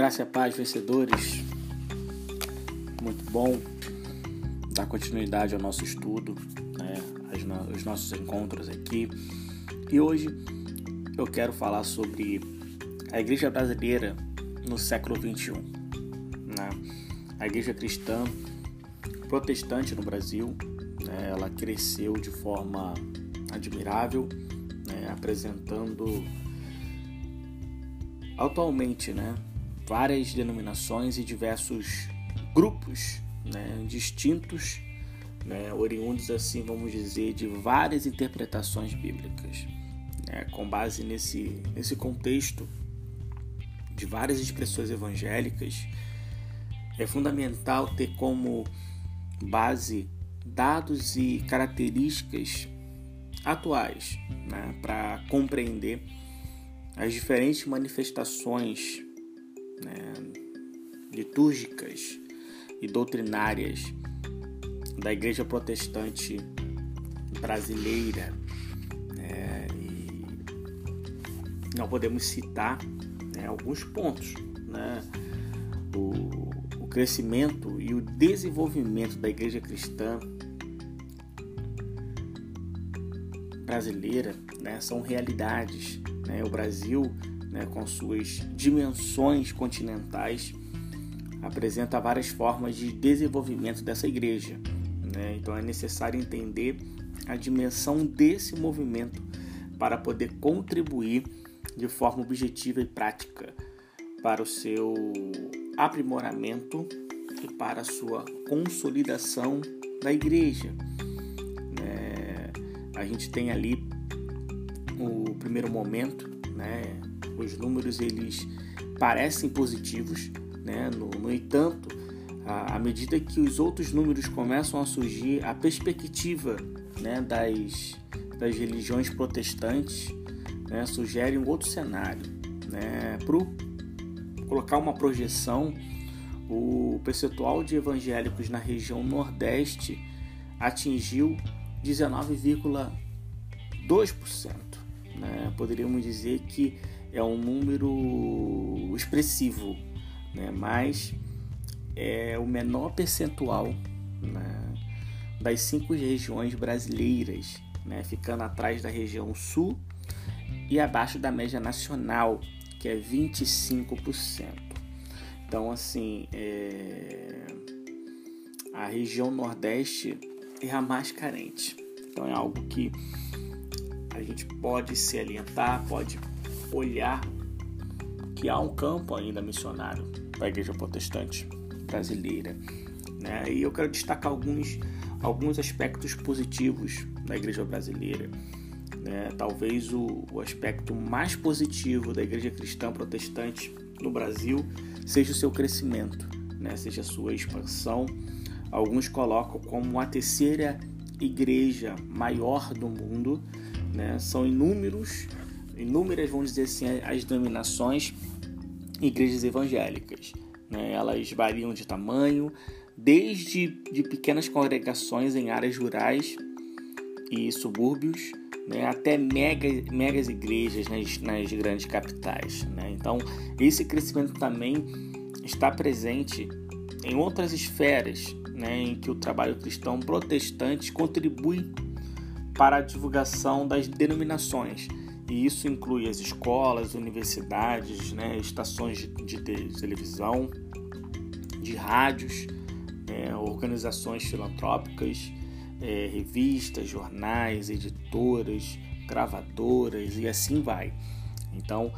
Graça e paz, vencedores. Muito bom dar continuidade ao nosso estudo, né, aos nossos encontros aqui. E hoje eu quero falar sobre a igreja brasileira no século XXI. Né? A igreja cristã protestante no Brasil, né, ela cresceu de forma admirável, né, apresentando atualmente né, várias denominações e diversos grupos né, distintos, né, oriundos assim, vamos dizer, de várias interpretações bíblicas. Né, com base nesse, nesse contexto de várias expressões evangélicas, é fundamental ter como base dados e características atuais né, para compreender as diferentes manifestações né, litúrgicas e doutrinárias da Igreja Protestante brasileira. Né, e não podemos citar né, alguns pontos. Né, o, o crescimento e o desenvolvimento da Igreja Cristã brasileira né, são realidades. Né? O Brasil, né, com suas dimensões continentais, apresenta várias formas de desenvolvimento dessa igreja. Né? Então é necessário entender a dimensão desse movimento para poder contribuir de forma objetiva e prática para o seu aprimoramento e para a sua consolidação da igreja. A gente tem ali o primeiro momento, né? Os números eles parecem positivos, né? No, no entanto, à medida que os outros números começam a surgir, a perspectiva né, das, das religiões protestantes né, sugere um outro cenário. Né? Para colocar uma projeção, o percentual de evangélicos na região Nordeste atingiu 19,2%. Né? Poderíamos dizer que é um número expressivo, né? mas é o menor percentual né? das cinco regiões brasileiras, né? ficando atrás da região sul e abaixo da média nacional, que é 25%. Então, assim, é... a região Nordeste é a mais carente. Então é algo que a gente pode se alientar, pode olhar que há um campo ainda missionário da igreja protestante brasileira. Né? E eu quero destacar alguns, alguns aspectos positivos da igreja brasileira. Né? Talvez o, o aspecto mais positivo da igreja cristã protestante no Brasil seja o seu crescimento, né? seja a sua expansão Alguns colocam como a terceira igreja maior do mundo. Né? São inúmeros, inúmeras, vamos dizer assim, as denominações igrejas evangélicas. Né? Elas variam de tamanho, desde de pequenas congregações em áreas rurais e subúrbios, né? até mega, megas igrejas nas, nas grandes capitais. Né? Então, esse crescimento também está presente em outras esferas né, em que o trabalho cristão protestante contribui para a divulgação das denominações. E isso inclui as escolas, universidades, né, estações de, televisão, de rádios, é, organizações filantrópicas, é, revistas, jornais, editoras, gravadoras e assim vai. Então,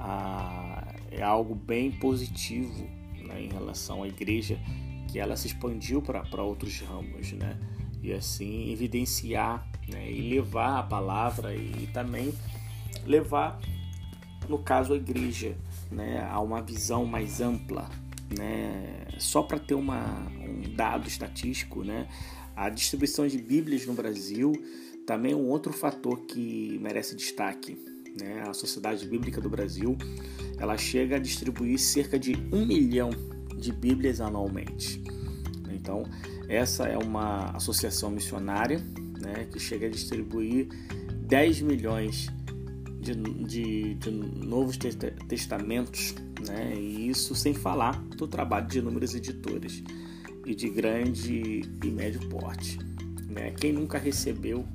a, é algo bem positivo né, em relação à igreja que ela se expandiu para outros ramos, né? E assim evidenciar né? e levar a palavra e, também levar, no caso, a igreja né? a uma visão mais ampla. Né? Só para ter uma, um dado estatístico, né? a distribuição de Bíblias no Brasil também é um outro fator que merece destaque. Né? A Sociedade Bíblica do Brasil ela chega a distribuir cerca de um milhão de Bíblias anualmente. Então, essa é uma associação missionária né, que chega a distribuir 10 milhões de, de, de novos testamentos, né? e isso sem falar do trabalho de inúmeras editoras e de grande e médio porte. Né? Quem nunca recebeu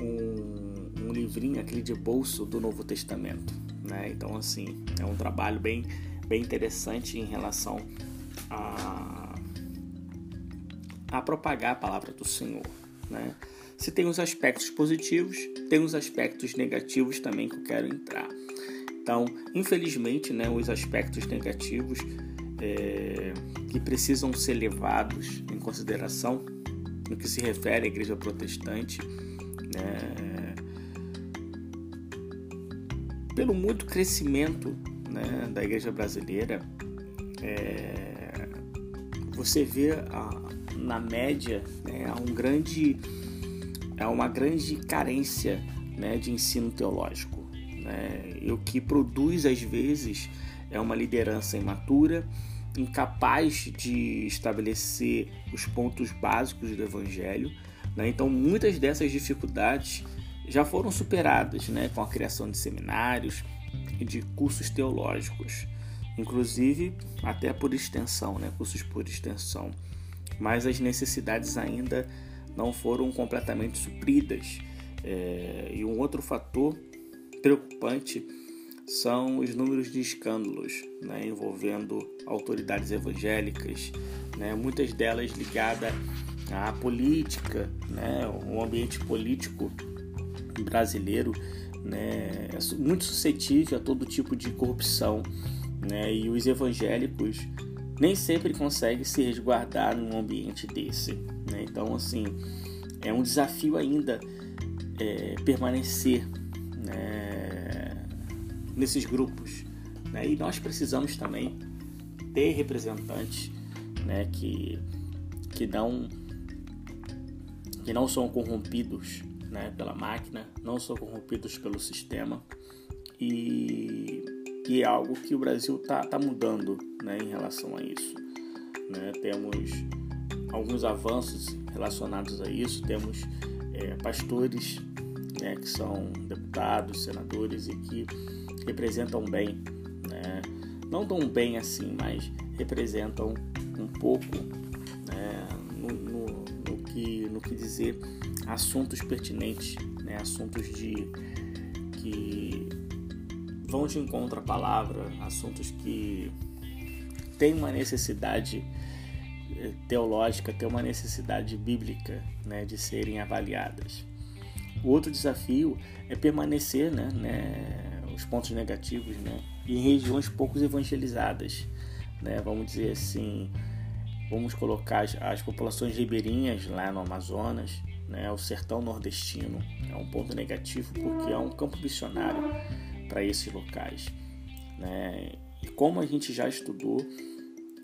um, um livrinho, aquele de bolso do Novo Testamento? Né? Então, assim, é um trabalho bem, bem interessante em relação a, a propagar a palavra do Senhor. Né? Se tem os aspectos positivos, tem os aspectos negativos também que eu quero entrar. Então, infelizmente, né, os aspectos negativos é, que precisam ser levados em consideração no que se refere à igreja protestante, né, pelo muito crescimento né, da igreja brasileira, é, você vê a, na média né, um grande é uma grande carência né, de ensino teológico. Né? E o que produz, às vezes, é uma liderança imatura, incapaz de estabelecer os pontos básicos do Evangelho. Né? Então, muitas dessas dificuldades já foram superadas né, com a criação de seminários e de cursos teológicos, inclusive até por extensão, né, cursos por extensão. Mas as necessidades ainda não foram completamente supridas. É, e um outro fator preocupante são os números de escândalos né, envolvendo autoridades evangélicas, né, muitas delas ligadas à política, né, o ambiente político brasileiro né, é muito suscetível a todo tipo de corrupção né, e os evangélicos nem sempre conseguem se resguardar num ambiente desse. Né? Então, assim, é um desafio ainda é, permanecer né, nesses grupos. Né? E nós precisamos também ter representantes né, que, que, não, que não são corrompidos né, pela máquina, não são corrompidos pelo sistema. E, e é algo que o Brasil está tá mudando né, em relação a isso. Né? Temos alguns avanços relacionados a isso. Temos é, pastores né, que são deputados, senadores e que representam bem, né, não tão bem assim, mas representam um pouco né, no, no, no, que, no que dizer assuntos pertinentes, né, assuntos de que vão de encontro à palavra, assuntos que têm uma necessidade teológica tem uma necessidade bíblica né, de serem avaliadas. O outro desafio é permanecer né, né, os pontos negativos né, em regiões poucos evangelizadas. Né, vamos dizer assim, vamos colocar as, as populações ribeirinhas lá no Amazonas, né, o sertão nordestino. É um ponto negativo porque é um campo missionário para esses locais. Né? E como a gente já estudou,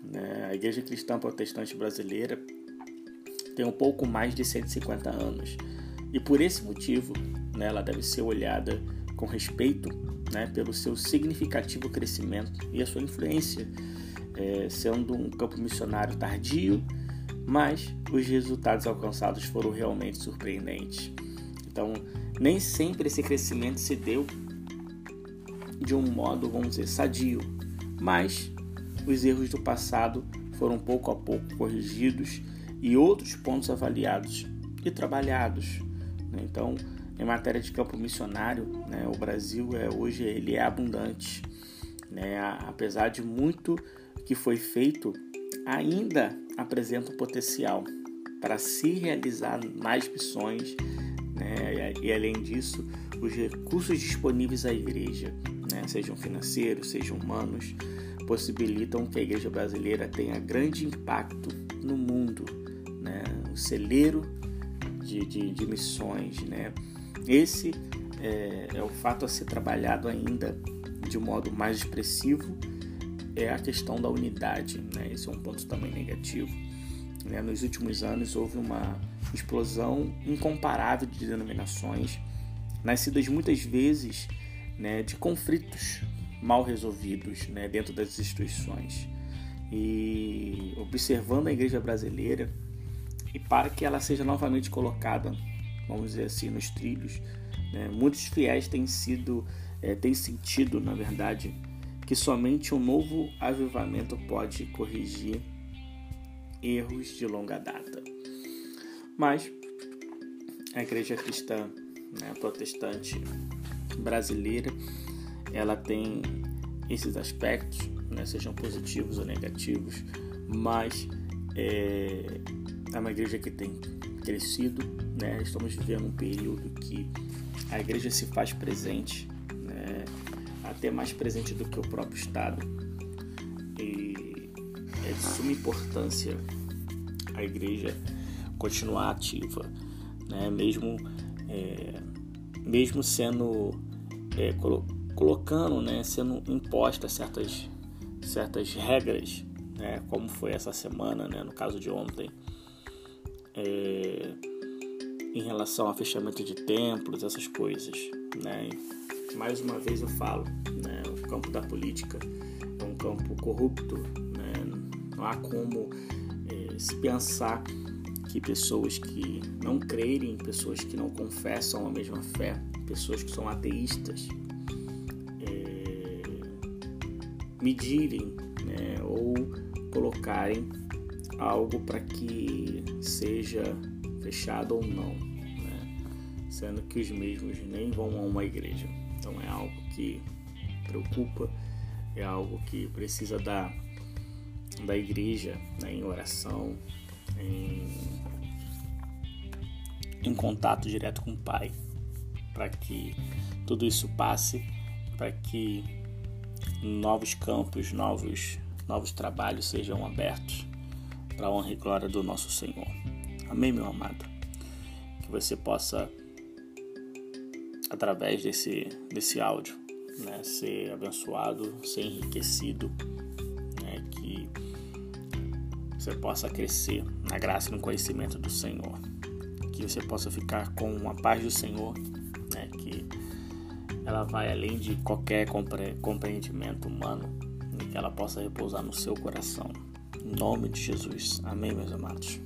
né? A Igreja Cristã Protestante Brasileira tem um pouco mais de 150 anos e por esse motivo né, ela deve ser olhada com respeito né, pelo seu significativo crescimento e a sua influência, é, sendo um campo missionário tardio, mas os resultados alcançados foram realmente surpreendentes. Então, nem sempre esse crescimento se deu de um modo, vamos dizer, sadio, mas os erros do passado foram pouco a pouco corrigidos e outros pontos avaliados e trabalhados. Né? Então, em matéria de campo missionário, né, o Brasil é hoje ele é abundante, né? apesar de muito que foi feito, ainda apresenta um potencial para se realizar mais missões, né? e além disso, os recursos disponíveis à igreja, né? sejam financeiros, sejam humanos, possibilitam que a igreja brasileira tenha grande impacto no mundo, né? um celeiro de, de, de missões. Né? Esse é, é, o fato a ser trabalhado ainda de um modo mais expressivo, é a questão da unidade. Né? Esse é um ponto também negativo. Né? Nos últimos anos houve uma explosão incomparável de denominações, nascidas muitas vezes né, de conflitos mal resolvidos né, dentro das instituições. E observando a igreja brasileira, e para que ela seja novamente colocada, vamos dizer assim, nos trilhos, Né? Muitos fiéis têm sido, é, têm sentido, na verdade, que somente um novo avivamento pode corrigir erros de longa data. Mas a igreja cristã né, protestante brasileira ela tem esses aspectos, né, sejam positivos ou negativos, mas é, é uma igreja que tem crescido, né? Estamos vivendo um período que a igreja se faz presente, né? até mais presente do que o próprio Estado. E é de suma importância a igreja continuar ativa, né? mesmo, é, mesmo sendo é, colo colocando, né? sendo impostas certas, certas regras, né? como foi essa semana, né? no caso de ontem. É, em relação ao fechamento de templos, essas coisas. Né? Mais uma vez eu falo, né? o campo da política é um campo corrupto, né? não há como é, se pensar que pessoas que não creem, pessoas que não confessam a mesma fé, pessoas que são ateístas, é, medirem né, ou colocarem algo para que seja fechado ou não, né? sendo que os mesmos nem vão a uma igreja. Então é algo que preocupa, é algo que precisa da, da igreja né? em oração, em, em contato direto com o Pai, para que tudo isso passe, para que novos campos, novos, novos trabalhos sejam abertos para a honra e glória do nosso Senhor. Amém, meu amado? Que você possa, através desse, desse áudio, né, ser abençoado, ser enriquecido, né, que você possa crescer na graça e no conhecimento do Senhor. Que você possa ficar com a paz do Senhor, ela vai além de qualquer compreendimento humano e que ela possa repousar no seu coração. Em nome de Jesus. Amém, meus amados.